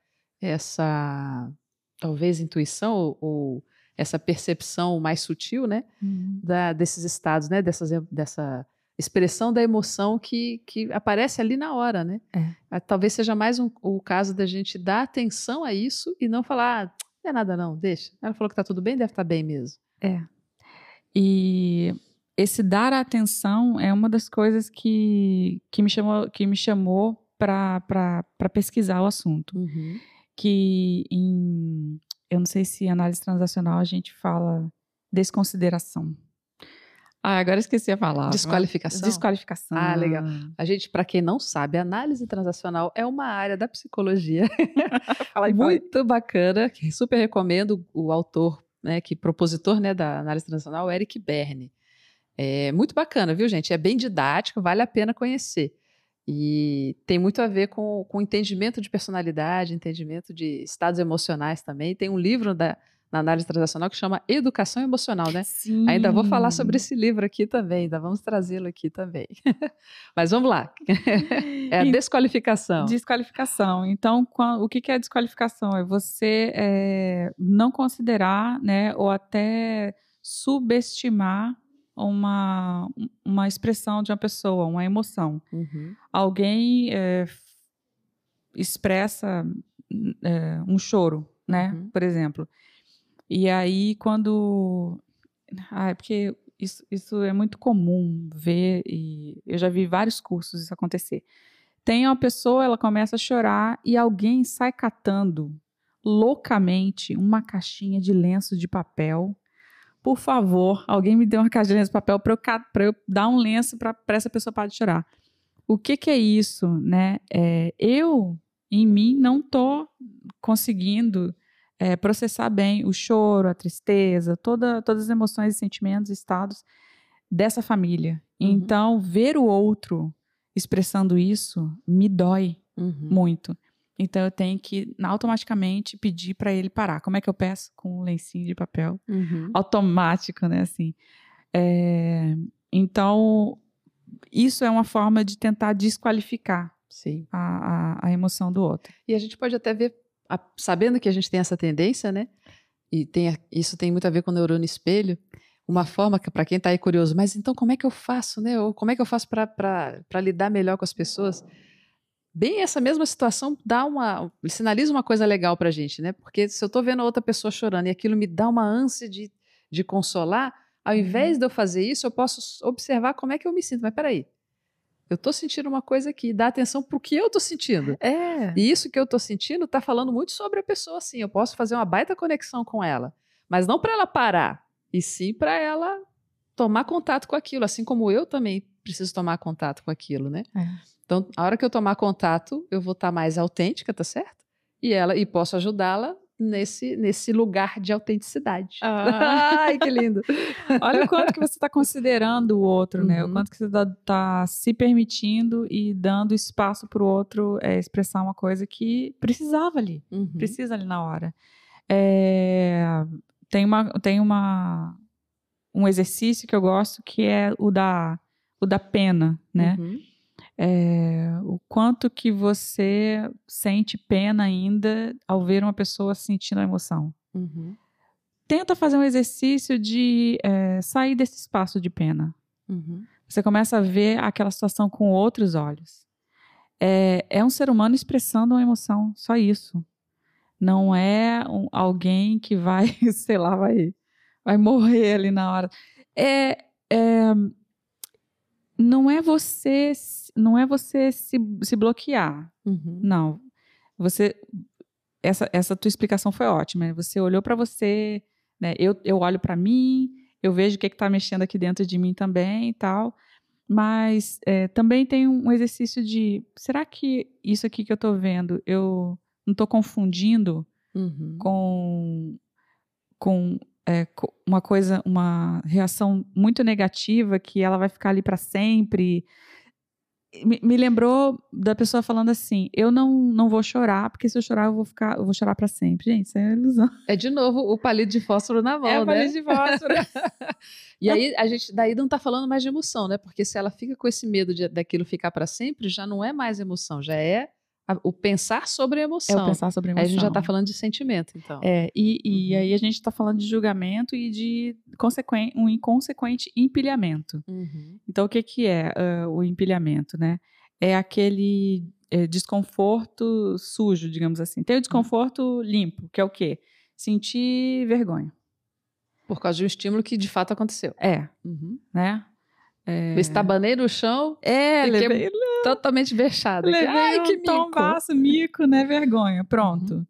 essa talvez intuição ou, ou essa percepção mais sutil, né, Uhum. da- desses estados, né, dessas, dessa expressão da emoção que, que aparece ali na hora, né? É. Ah, Talvez seja mais um- o caso da gente dar atenção a isso e não falar, ah, não é nada não, deixa. Ela falou que tá tudo bem, deve estar bem mesmo. E esse dar atenção é uma das coisas que, que me chamou, que me chamou para pesquisar o assunto. Que em. Eu não sei se análise transacional a gente fala desconsideração. Ah, agora esqueci a palavra. Desqualificação? Desqualificação. Ah, legal. A gente, para quem não sabe, análise transacional é uma área da psicologia muito bacana, que super recomendo o autor, né, que propositor, né, da análise transacional, Eric Berne. É muito bacana, viu, gente? É bem didático, vale a pena conhecer. E tem muito a ver com, com entendimento de personalidade, entendimento de estados emocionais também. Tem um livro da, na análise transacional que chama Educação Emocional, né? Sim. Ainda vou falar sobre esse livro aqui também, ainda vamos trazê-lo aqui também. Mas vamos lá. É a desqualificação. Desqualificação. Então, o que é desqualificação? É você é, não considerar, né, ou até subestimar uma, uma expressão de uma pessoa, uma emoção. Uhum. Alguém é, expressa é, um choro, né, Uhum. por exemplo. E aí, quando. Ah, é porque isso, isso é muito comum ver, e eu já vi vários cursos isso acontecer. Tem uma pessoa, ela começa a chorar e alguém sai catando loucamente uma caixinha de lenço de papel. Por favor, alguém me dê uma caixa de lenço de papel para eu, eu dar um lenço para essa pessoa parar de chorar. O que, que é isso, né? É, eu, em mim, não tô conseguindo é, processar bem o choro, a tristeza, toda, todas as emoções e sentimentos, estados dessa família. Uhum. Então, ver o outro expressando isso me dói Uhum. muito. Então, eu tenho que automaticamente pedir para ele parar. Como é que eu peço? Com um lencinho de papel Uhum. automático, né? Assim. É, então, isso é uma forma de tentar desqualificar Sim. a, a, a emoção do outro. E a gente pode até ver, a- sabendo que a gente tem essa tendência, né? E tem, a- isso tem muito a ver com o neurônio espelho. Uma forma que, para quem está aí curioso, mas então como é que eu faço, né? Ou como é que eu faço para lidar melhor com as pessoas? Bem, essa mesma situação dá uma, sinaliza uma coisa legal para a gente, né? Porque se eu estou vendo outra pessoa chorando e aquilo me dá uma ânsia de, de consolar, ao invés de eu fazer isso, eu posso observar como é que eu me sinto. Mas peraí, eu estou sentindo uma coisa aqui, dá atenção para o que eu estou sentindo. É. E isso que eu tô sentindo tá falando muito sobre a pessoa, assim. Eu posso fazer uma baita conexão com ela, mas não para ela parar, e sim para ela tomar contato com aquilo, assim como eu também preciso tomar contato com aquilo, né? É. Então, a hora que eu tomar contato, eu vou estar mais autêntica, tá certo? E ela e posso ajudá-la nesse nesse lugar de autenticidade. Ah. Ai, que lindo. Olha o quanto que você está considerando o outro, né? O Uhum. quanto que você está se permitindo e dando espaço para o outro é, expressar uma coisa que precisava ali. Uhum. precisa ali na hora. É, tem uma, tem uma, um exercício que eu gosto que é o da, o da pena, né? Uhum. É, o quanto que você sente pena ainda ao ver uma pessoa sentindo a emoção. Uhum. Tenta fazer um exercício de é, sair desse espaço de pena. Uhum. Você começa a ver aquela situação com outros olhos. É, é um ser humano expressando uma emoção, só isso. Não é um- alguém que vai, sei lá, vai, vai morrer ali na hora. É, é, não é você, se- não é você se, se bloquear. Uhum. Não. Você essa, essa tua explicação foi ótima. né? Você olhou para você, né? Eu, eu olho para mim, eu vejo o que está mexendo aqui dentro de mim também e tal. Mas é, também tem um exercício de será que isso aqui que eu estou vendo eu não estou confundindo Uhum. com, com é, uma coisa, uma reação muito negativa que ela vai ficar ali para sempre. Me, me lembrou da pessoa falando assim: eu não, não vou chorar, porque se eu chorar eu vou ficar, eu vou chorar para sempre. Gente, isso é ilusão. É de novo o palito de fósforo na mão, é né? o palito de fósforo. E aí a gente daí não tá falando mais de emoção, né? Porque se ela fica com esse medo de, daquilo ficar para sempre, já não é mais emoção, já é o pensar sobre a é emoção. o pensar sobre Aí emoção. a gente já tá falando de sentimento, então. É, e, e Uhum. aí a gente está falando de julgamento e de consequen- um inconsequente empilhamento. Uhum. Então, o que, que é ah, o empilhamento, né? É aquele eh, desconforto sujo, digamos assim. Tem o desconforto limpo, que é o quê? Sentir vergonha. Por causa de um estímulo que de fato aconteceu. É, Uhum. né? É, Estabanei no chão, é levei, totalmente vexada. levei Ai, um que mico. tombaço, mico, né? Vergonha. Pronto.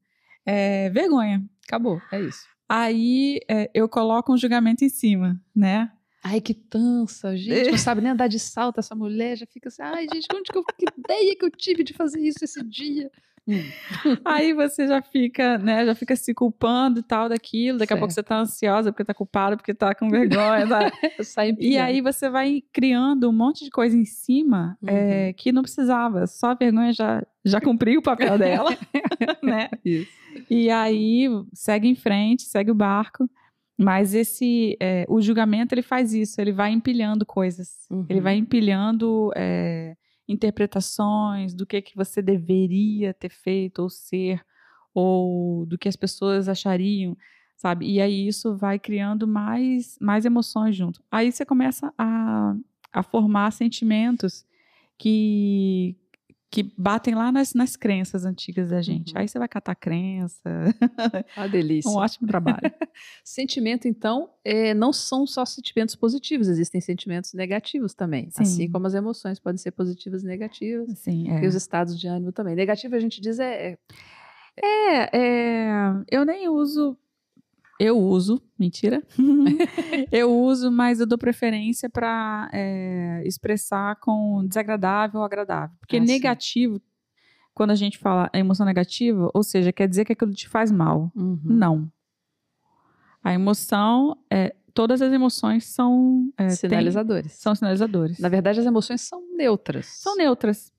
É, vergonha. Acabou, é isso. Aí é, eu coloco um julgamento em cima, né? Ai, que tansa, gente. Não sabe nem andar de salto essa mulher. Já fica assim, ai, gente, onde que, eu, que ideia que eu tive de fazer isso esse dia? Hum. Aí você já fica, né, já fica se culpando e tal daquilo. Daqui certo. a pouco você tá ansiosa porque tá culpada, porque tá com vergonha. Tá? e aí você vai criando um monte de coisa em cima uhum. é, que não precisava. Só a vergonha já, já cumpriu o papel dela, né? Isso. E aí segue em frente, segue o barco. Mas esse, é, o julgamento ele faz isso, ele vai empilhando coisas, uhum. ele vai empilhando é, interpretações do que que você deveria ter feito ou ser, ou do que as pessoas achariam, sabe? E aí isso vai criando mais, mais emoções junto. Aí você começa a, a formar sentimentos que, que batem lá nas, nas crenças antigas da gente. Uhum. Aí você vai catar crença. A delícia. um ótimo trabalho. Sentimento, então, é, não são só sentimentos positivos, existem sentimentos negativos também. Sim. Assim como as emoções podem ser positivas e negativas. Sim, é. E os estados de ânimo também. Negativo, a gente diz, é. É, é, é eu nem uso eu uso, mentira. eu uso, mas eu dou preferência para é, expressar com desagradável ou agradável. Porque ah, negativo, sim. quando a gente fala emoção negativa, ou seja, quer dizer que aquilo te faz mal. Uhum. Não. A emoção, é, todas as emoções são é, sinalizadores. Tem, são sinalizadores. Na verdade, as emoções são neutras. São neutras.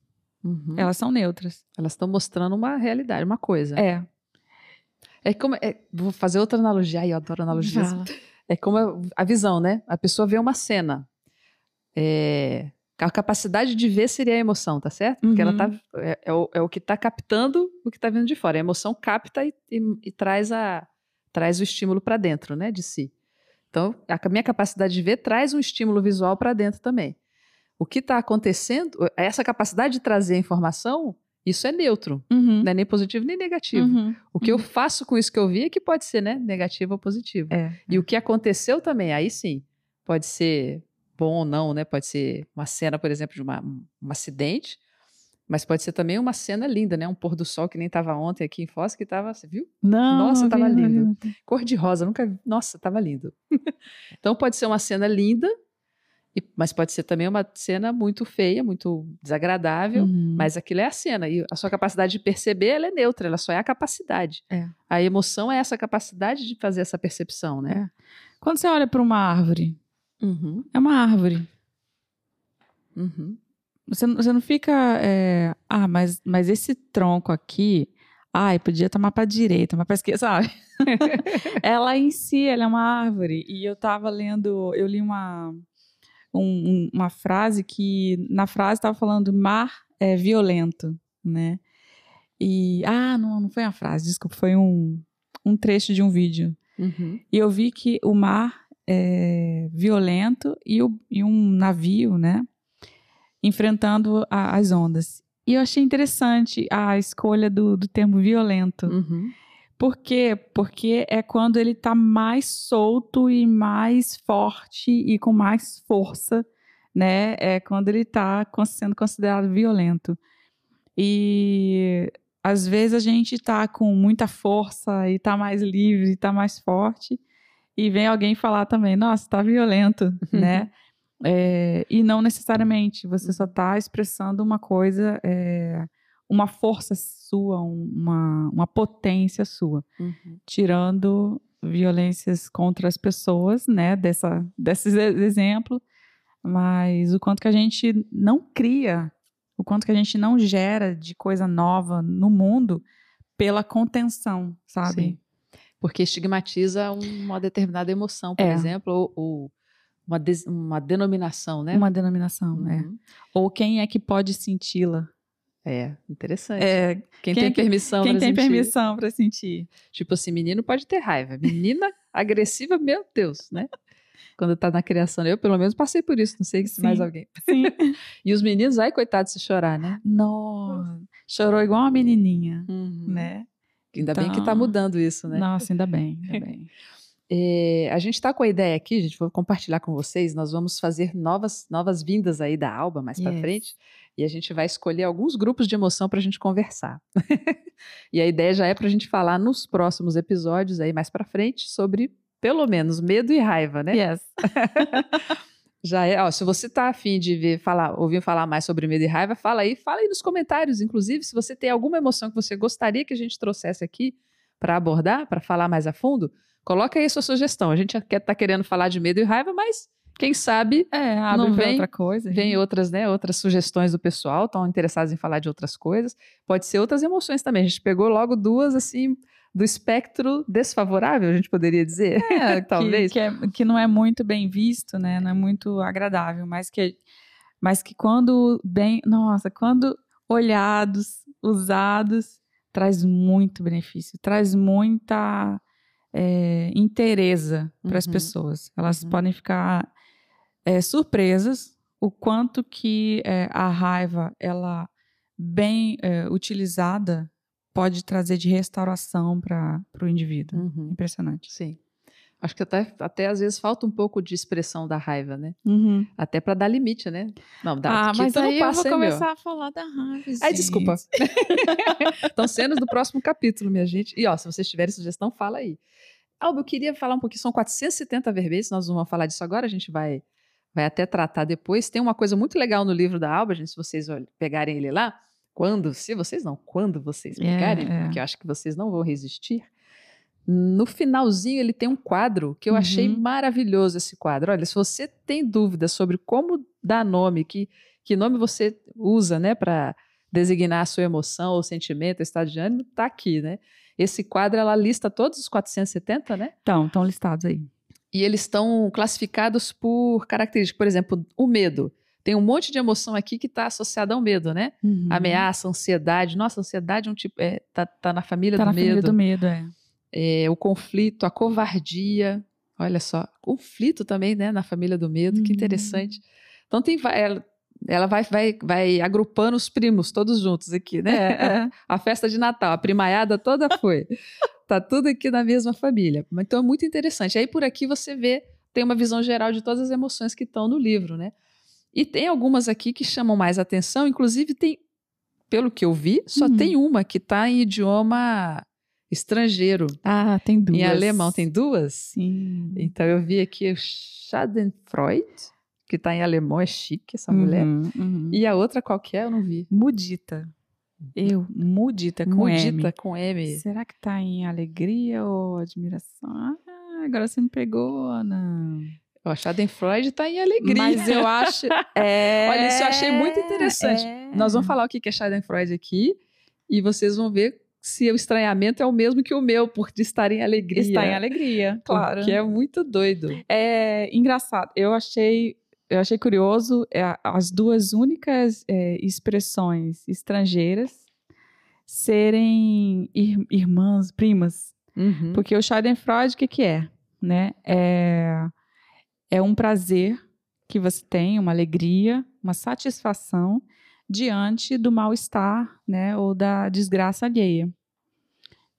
Uhum. Elas são neutras. Elas estão mostrando uma realidade, uma coisa. É. É como. É, vou fazer outra analogia. Ai, eu adoro analogias. É como a, a, visão, né? A pessoa vê uma cena. É, a capacidade de ver seria a emoção, tá certo? Porque uhum. ela tá. É, é, o, é o que está captando o que está vindo de fora. A emoção capta e, e, e traz, a, traz o estímulo para dentro, né? De si. Então, a minha capacidade de ver traz um estímulo visual para dentro também. O que está acontecendo, essa capacidade de trazer a informação isso é neutro, uhum. não é nem positivo nem negativo. Uhum. O que uhum. eu faço com isso que eu vi é que pode ser, né, negativo ou positivo. É, e é. o que aconteceu também, aí sim, pode ser bom ou não, né? Pode ser uma cena, por exemplo, de uma, um acidente, mas pode ser também uma cena linda, né? Um pôr do sol que nem estava ontem aqui em Foz, que estava, você viu? Não, nossa, estava lindo. Cor de rosa, nunca, nossa, estava lindo. então pode ser uma cena linda e, mas pode ser também uma cena muito feia, muito desagradável, uhum. mas aquilo é a cena. E a sua capacidade de perceber, ela é neutra, ela só é a capacidade. É. A emoção é essa capacidade de fazer essa percepção, né? É. Quando você olha para uma árvore, uhum. é uma árvore. Uhum. Você, você não fica. É, ah, mas, mas esse tronco aqui. Ai, podia tomar para direita, mas para esquerda, sabe? ela em si, ela é uma árvore. E eu tava lendo, eu li uma, um, uma frase que na frase estava falando mar é violento, né? E ah, não, não foi uma frase, desculpa, foi um, um trecho de um vídeo. Uhum. E eu vi que o mar é violento e, o, e um navio, né? Enfrentando a, as ondas. E eu achei interessante a escolha do, do termo violento. Uhum. Por quê? Porque é quando ele está mais solto e mais forte e com mais força, né? É quando ele está sendo considerado violento. E às vezes a gente está com muita força e está mais livre, está mais forte, e vem alguém falar também, nossa, está violento, né? É, e não necessariamente, você só está expressando uma coisa é, uma força sua, uma, uma potência sua, uhum. tirando violências contra as pessoas, né, dessa, desses exemplos, mas o quanto que a gente não cria, o quanto que a gente não gera de coisa nova no mundo pela contenção, sabe? Sim. Porque estigmatiza uma determinada emoção, por é. exemplo, ou, ou uma, uma denominação, né? Uma denominação, é. uhum. é. Ou quem é que pode senti-la, é, interessante. É, quem, quem tem permissão Quem tem sentir. permissão para sentir. Tipo assim, menino pode ter raiva. Menina agressiva, meu Deus, né? Quando tá na criação. Eu, pelo menos, passei por isso. Não sei se mais alguém. Sim. e os meninos, ai, coitado, se chorar, né? Nossa. Chorou igual uma menininha, uhum. né? Ainda então... bem que tá então, mudando isso, né? Nossa, ainda bem, ainda bem. É, a gente está com a ideia aqui, gente, vou compartilhar com vocês. Nós vamos fazer novas, novas vindas aí da Alba mais yes. para frente e a gente vai escolher alguns grupos de emoção para a gente conversar. e a ideia já é para a gente falar nos próximos episódios aí mais para frente sobre pelo menos medo e raiva, né? Yes. Já é, ó, se você tá afim de ver, falar, ouvir falar mais sobre medo e raiva, fala aí, fala aí nos comentários, inclusive, se você tem alguma emoção que você gostaria que a gente trouxesse aqui para abordar, para falar mais a fundo, coloca aí a sua sugestão. A gente tá querendo falar de medo e raiva, mas quem sabe É, abre Não vem- outra coisa. vem outras, né, outras sugestões do pessoal, estão interessados em falar de outras coisas. Pode ser outras emoções também. A gente pegou logo duas assim do espectro desfavorável, a gente poderia dizer. É, Talvez. Que, que, é- que não é muito bem visto, né? Não é muito agradável, mas que, mas que quando bem, nossa, quando olhados, usados, traz muito benefício, traz muita é, interesa para as Uhum. pessoas. Elas Uhum. podem ficar é, surpresas o quanto que é, a raiva, ela bem é, utilizada, pode trazer de restauração para o indivíduo. Uhum, Impressionante. Sim. Acho que até, até às vezes falta um pouco de expressão da raiva, né? Uhum. Até para dar limite, né? Não, dá. Ah, mas aí eu passa, vou hein, meu? começar a falar da raiva. Ai, desculpa. Então, cenas do próximo capítulo, minha gente. E ó, se vocês tiverem sugestão, fala aí. Alba, eu queria falar um pouquinho, são 470 verbetes, nós não vamos falar disso agora, a gente vai, vai até tratar depois. Tem uma coisa muito legal no livro da Alba, gente, se vocês pegarem ele lá, quando, se vocês não, quando vocês É, pegarem, é. porque eu acho que vocês não vão resistir. No finalzinho ele tem um quadro que eu achei Uhum. maravilhoso esse quadro. Olha, se você tem dúvidas sobre como dar nome, que, que nome você usa, né, para designar a sua emoção ou sentimento, estado de ânimo, tá aqui, né? Esse quadro ela lista todos os 470, né? Então, estão listados aí. E eles estão classificados por características. Por exemplo, o medo. Tem um monte de emoção aqui que está associada ao medo, né? Uhum. Ameaça, ansiedade. Nossa, ansiedade é um tipo. É, tá, tá na família Tá do na medo. família do medo, é. É, o conflito, a covardia. Olha só, conflito também, né? Na família do medo. Que Uhum. interessante. Então tem. Ela, ela vai, vai, vai agrupando os primos todos juntos aqui, né? É, é. A festa de Natal, a primaiada toda foi. tá tudo aqui na mesma família. Então é muito interessante. Aí por aqui você vê, tem uma visão geral de todas as emoções que estão no livro, né? E tem algumas aqui que chamam mais atenção, inclusive tem, pelo que eu vi, só Uhum. tem uma que está em idioma estrangeiro. Ah, tem duas. Em alemão tem duas? Sim. Então eu vi aqui o Schadenfreude, que está em alemão, é chique essa mulher. Uhum, uhum. E a outra qual que é? Eu não vi. Mudita. Eu, mudita com Mudita M. com M. Será que tá em alegria ou admiração? Ah, agora você me pegou, Ana. Ó, Schadenfreude está em alegria. Mas eu acho. É, Olha, isso eu achei muito interessante. é. Nós vamos falar o que que é Schadenfreude aqui e vocês vão ver se o estranhamento é o mesmo que o meu, por estar em alegria. Está em alegria, claro. Porque é muito doido. É engraçado. Eu achei, eu achei curioso é, as duas únicas é, expressões estrangeiras serem ir- irmãs, primas. Uhum. Porque o Schadenfreude, o que, que é? Né? É, é um prazer que você tem, uma alegria, uma satisfação diante do mal-estar, né? Ou da desgraça alheia.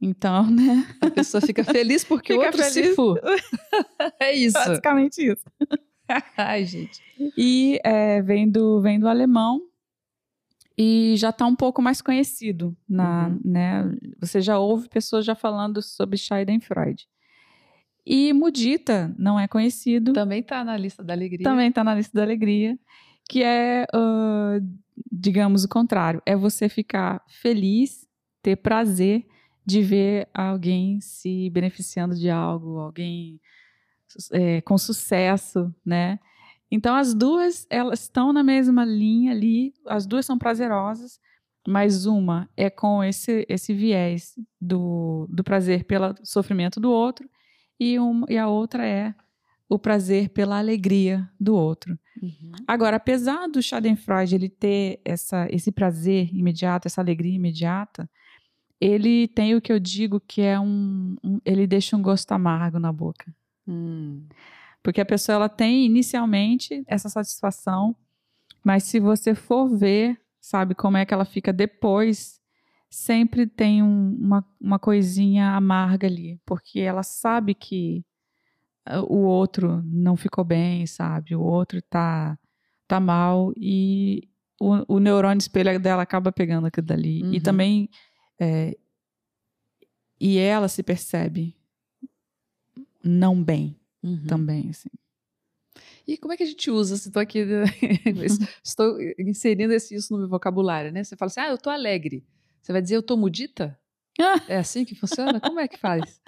Então, né? A pessoa fica feliz porque o outro se feliz. fu. é isso. Basicamente isso. Ai, gente. E é, vem, do, vem do alemão e já está um pouco mais conhecido. Na, Uhum. né? Você já ouve pessoas já falando sobre Schadenfreude. E Mudita não é conhecido, Também tá na lista da alegria. também está na lista da alegria, que é, ah, digamos, o contrário. É você ficar feliz, ter prazer de ver alguém se beneficiando de algo, alguém é, com sucesso, né? Então as duas elas estão na mesma linha ali, as duas são prazerosas, mas uma é com esse esse viés do, do prazer pelo sofrimento do outro e, um, e a outra é o prazer pela alegria do outro. Uhum. Agora, apesar do Schadenfreude ele ter essa, esse prazer imediato, essa alegria imediata, ele tem o que eu digo que é um, um- ele deixa um gosto amargo na boca. Hum. Porque a pessoa ela tem inicialmente essa satisfação, mas se você for ver, sabe, como é que ela fica depois, sempre tem um- uma, uma coisinha amarga ali, porque ela sabe que ah, o outro não ficou bem, sabe, o outro tá, tá mal e o, o neurônio espelho dela acaba pegando aquilo dali. Uhum. E também, é, e ela se percebe não bem Uhum. também, assim. E como é que a gente usa? Se estou aqui, estou inserindo esse, isso no meu vocabulário, né? Você fala assim, ah, eu estou alegre. Você vai dizer, eu estou mudita? Ah. É assim que funciona? Como é que faz?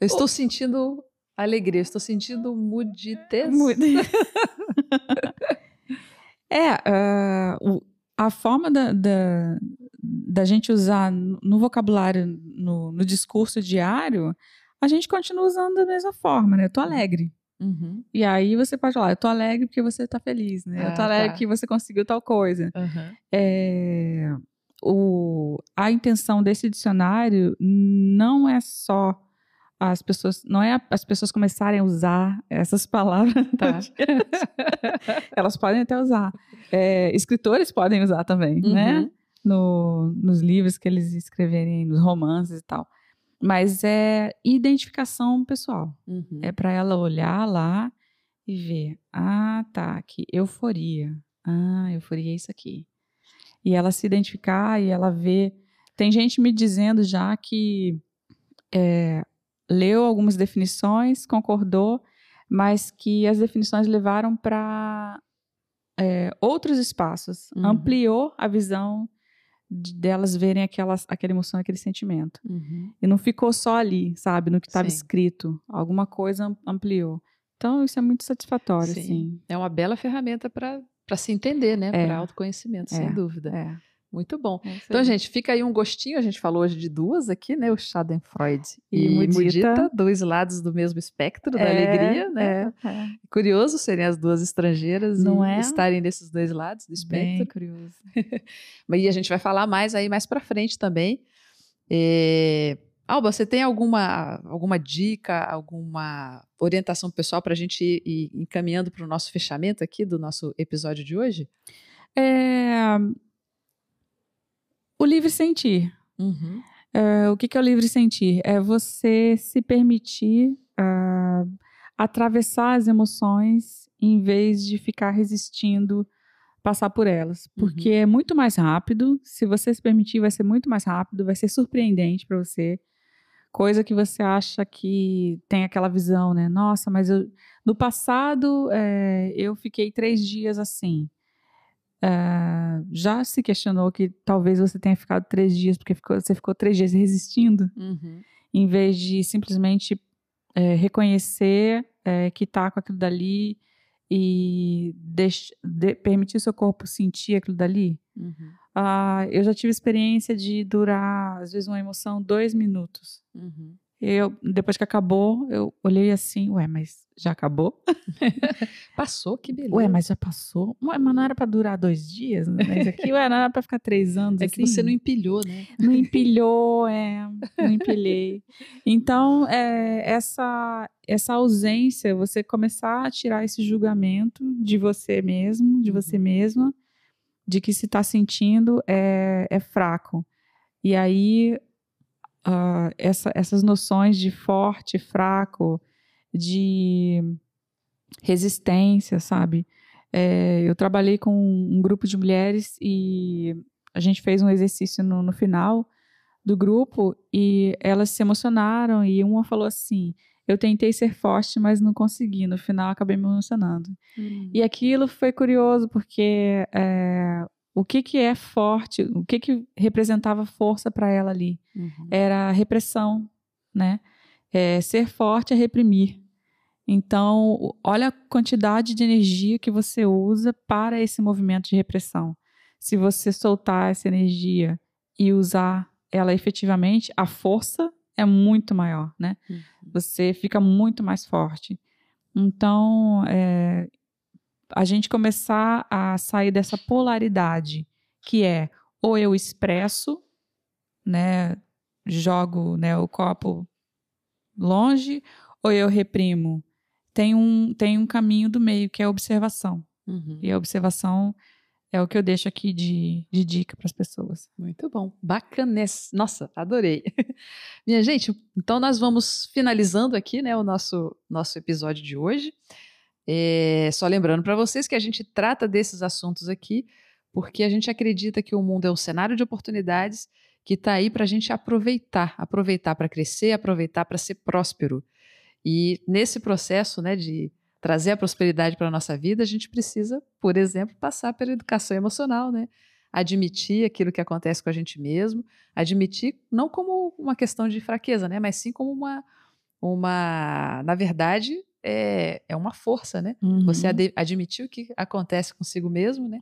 Eu estou sentindo alegria, estou sentindo muditez. é, uh, o, a forma da, da, da, gente usar no vocabulário, no, no, discurso diário, a gente continua usando da mesma forma, né? Eu tô alegre. Uhum. E aí você pode falar, eu tô alegre porque você tá feliz, né? Ah, eu tô alegre tá. que você conseguiu tal coisa. Uhum. É, o, a intenção desse dicionário não é só as pessoas não é as pessoas começarem a usar essas palavras tá. elas podem até usar é, escritores podem usar também uhum. né no, nos livros que eles escreverem nos romances e tal mas é identificação pessoal. Uhum. é para ela olhar lá e ver ah tá que euforia. Ah euforia é isso aqui. E ela se identificar e ela ver. Tem gente me dizendo já que é, leu algumas definições, concordou, mas que as definições levaram para é, outros espaços, Uhum. ampliou a visão de, delas verem aquelas, aquela emoção, aquele sentimento. Uhum. E não ficou só ali, sabe, no que estava escrito. Alguma coisa am- ampliou. Então, isso é muito satisfatório, Sim. assim. É uma bela ferramenta para se entender, né? É. Para autoconhecimento, sem É. dúvida. É. Muito bom. É Então, gente, fica aí um gostinho. A gente falou hoje de duas aqui, né? O Schadenfreude e, E Mudita. Mudita. dois lados do mesmo espectro da É, alegria, né? É, é. Curioso serem as duas estrangeiras Não e é? estarem nesses dois lados do Bem espectro. curioso. Mas e a gente vai falar mais aí mais para frente também. É... Alba, você tem alguma, alguma dica, alguma orientação pessoal para a gente ir, ir encaminhando para o nosso fechamento aqui do nosso episódio de hoje? É, O livre sentir. Uhum. É, o que, que é o livre sentir? É você se permitir ah, atravessar as emoções em vez de ficar resistindo passar por elas. Porque é muito mais rápido. Se você se permitir, vai ser muito mais rápido, vai ser surpreendente para você. Coisa que você acha que tem aquela visão, né? Nossa, mas eu, no passado é, eu fiquei três dias assim. É, já se questionou que talvez você tenha ficado três dias porque ficou- você ficou três dias resistindo, Uhum. em vez de simplesmente é, reconhecer é, que está com aquilo dali e deix- de- permitir o seu corpo sentir aquilo dali? Uhum. Ah, eu já tive experiência de durar, às vezes, uma emoção dois minutos. Uhum. Eu, depois que acabou, eu olhei assim, ué, mas já acabou? Passou, que beleza. Ué, mas já passou? Ué, mas não era pra durar dois dias? Né? Isso aqui, ué, não era pra ficar três anos é assim? que você não empilhou, né? Não empilhou, é, não empilhei. Então, é, essa, essa ausência, você começar a tirar esse julgamento de você mesmo, de você mesma, de que se está sentindo é, é fraco. E aí, ah, essa- essas noções de forte, fraco, de resistência, sabe? É, eu trabalhei com um grupo de mulheres e a gente fez um exercício no, no final do grupo e elas se emocionaram e uma falou assim: eu tentei ser forte, mas não consegui. No final, acabei me emocionando. Uhum. E aquilo foi curioso porque é, o que que é forte, o que que representava força para ela ali Uhum. era a repressão, né? É, ser forte é reprimir. Então, olha a quantidade de energia que você usa para esse movimento de repressão. Se você soltar essa energia e usar ela efetivamente, a força é muito maior, né? Uhum. Você fica muito mais forte. Então, é, a gente começar a sair dessa polaridade, que é ou eu expresso, né, jogo né, o copo longe, ou eu reprimo. Tem um, tem um caminho do meio, que é a observação. Uhum. E a observação é o que eu deixo aqui de, de dica para as pessoas. Muito bom, bacana. Nossa, adorei. Minha gente, então nós vamos finalizando aqui, né, o nosso nosso episódio de hoje. É, só lembrando para vocês que a gente trata desses assuntos aqui porque a gente acredita que o mundo é um cenário de oportunidades que está aí para a gente aproveitar, aproveitar para crescer, aproveitar para ser próspero. E nesse processo né, de trazer a prosperidade para a nossa vida, a gente precisa, por exemplo, passar pela educação emocional, né? Admitir aquilo que acontece com a gente mesmo, admitir não como uma questão de fraqueza, né? Mas sim como uma, uma na verdade, é, é uma força, né? Uhum. Você ad, admitir o que acontece consigo mesmo, né?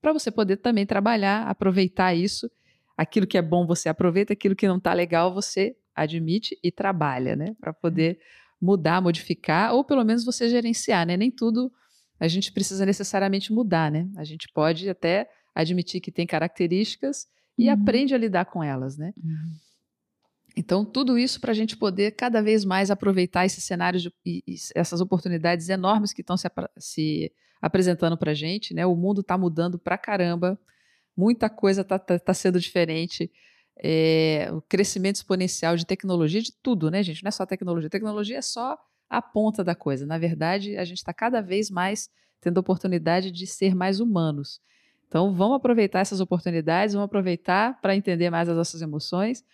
Para você poder também trabalhar, aproveitar isso. Aquilo que é bom você aproveita, aquilo que não está legal você admite e trabalha, né? Para poder mudar, modificar, ou pelo menos você gerenciar, né? Nem tudo a gente precisa necessariamente mudar, né? A gente pode até admitir que tem características e uhum. aprende a lidar com elas, né? Uhum. Então, tudo isso para a gente poder cada vez mais aproveitar esses cenários e, essas oportunidades enormes que estão se, se, apresentando para a gente. Né? O mundo está mudando para caramba, muita coisa está tá, tá sendo diferente. É, o crescimento exponencial de tecnologia, de tudo, né, gente? Não é só tecnologia. Tecnologia é só a ponta da coisa. Na verdade, a gente está cada vez mais tendo oportunidade de ser mais humanos. Então, vamos aproveitar essas oportunidades, vamos aproveitar para entender mais as nossas emoções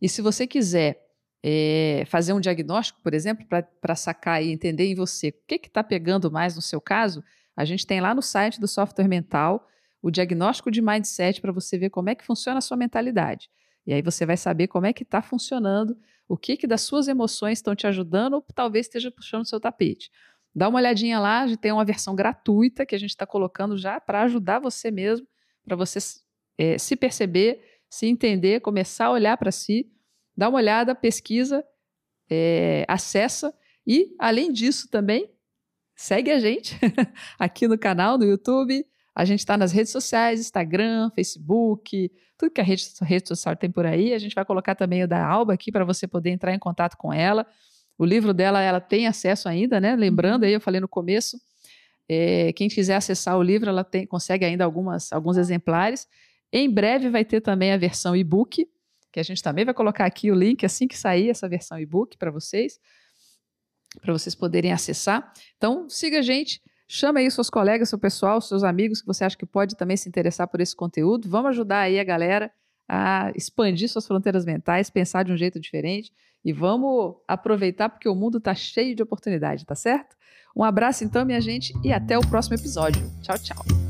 e se você quiser é, fazer um diagnóstico, por exemplo, para sacar e entender em você o que está pegando mais no seu caso, a gente tem lá no site do software mental o diagnóstico de mindset para você ver como é que funciona a sua mentalidade. E aí você vai saber como é que está funcionando, o que, que das suas emoções estão te ajudando ou talvez esteja puxando o seu tapete. Dá uma olhadinha lá, a gente tem uma versão gratuita que a gente está colocando já para ajudar você mesmo, para você é, se perceber se entender, começar a olhar para si, dá uma olhada, pesquisa, é, acessa e, além disso, também segue a gente aqui no canal, no YouTube. A gente está nas redes sociais, Instagram, Facebook, tudo que a rede, rede social tem por aí. A gente vai colocar também o da Alba aqui para você poder entrar em contato com ela. O livro dela, ela tem acesso ainda, né? Lembrando aí, eu falei no começo, é, quem quiser acessar o livro, ela tem, consegue ainda algumas, alguns exemplares. Em breve vai ter também a versão e-book, que a gente também vai colocar aqui o link assim que sair essa versão e-book para vocês, para vocês poderem acessar. Então, siga a gente, chama aí seus colegas, seu pessoal, seus amigos que você acha que pode também se interessar por esse conteúdo. Vamos ajudar aí a galera a expandir suas fronteiras mentais, pensar de um jeito diferente e vamos aproveitar porque o mundo está cheio de oportunidade, tá certo? Um abraço então, minha gente, e até o próximo episódio. Tchau, tchau.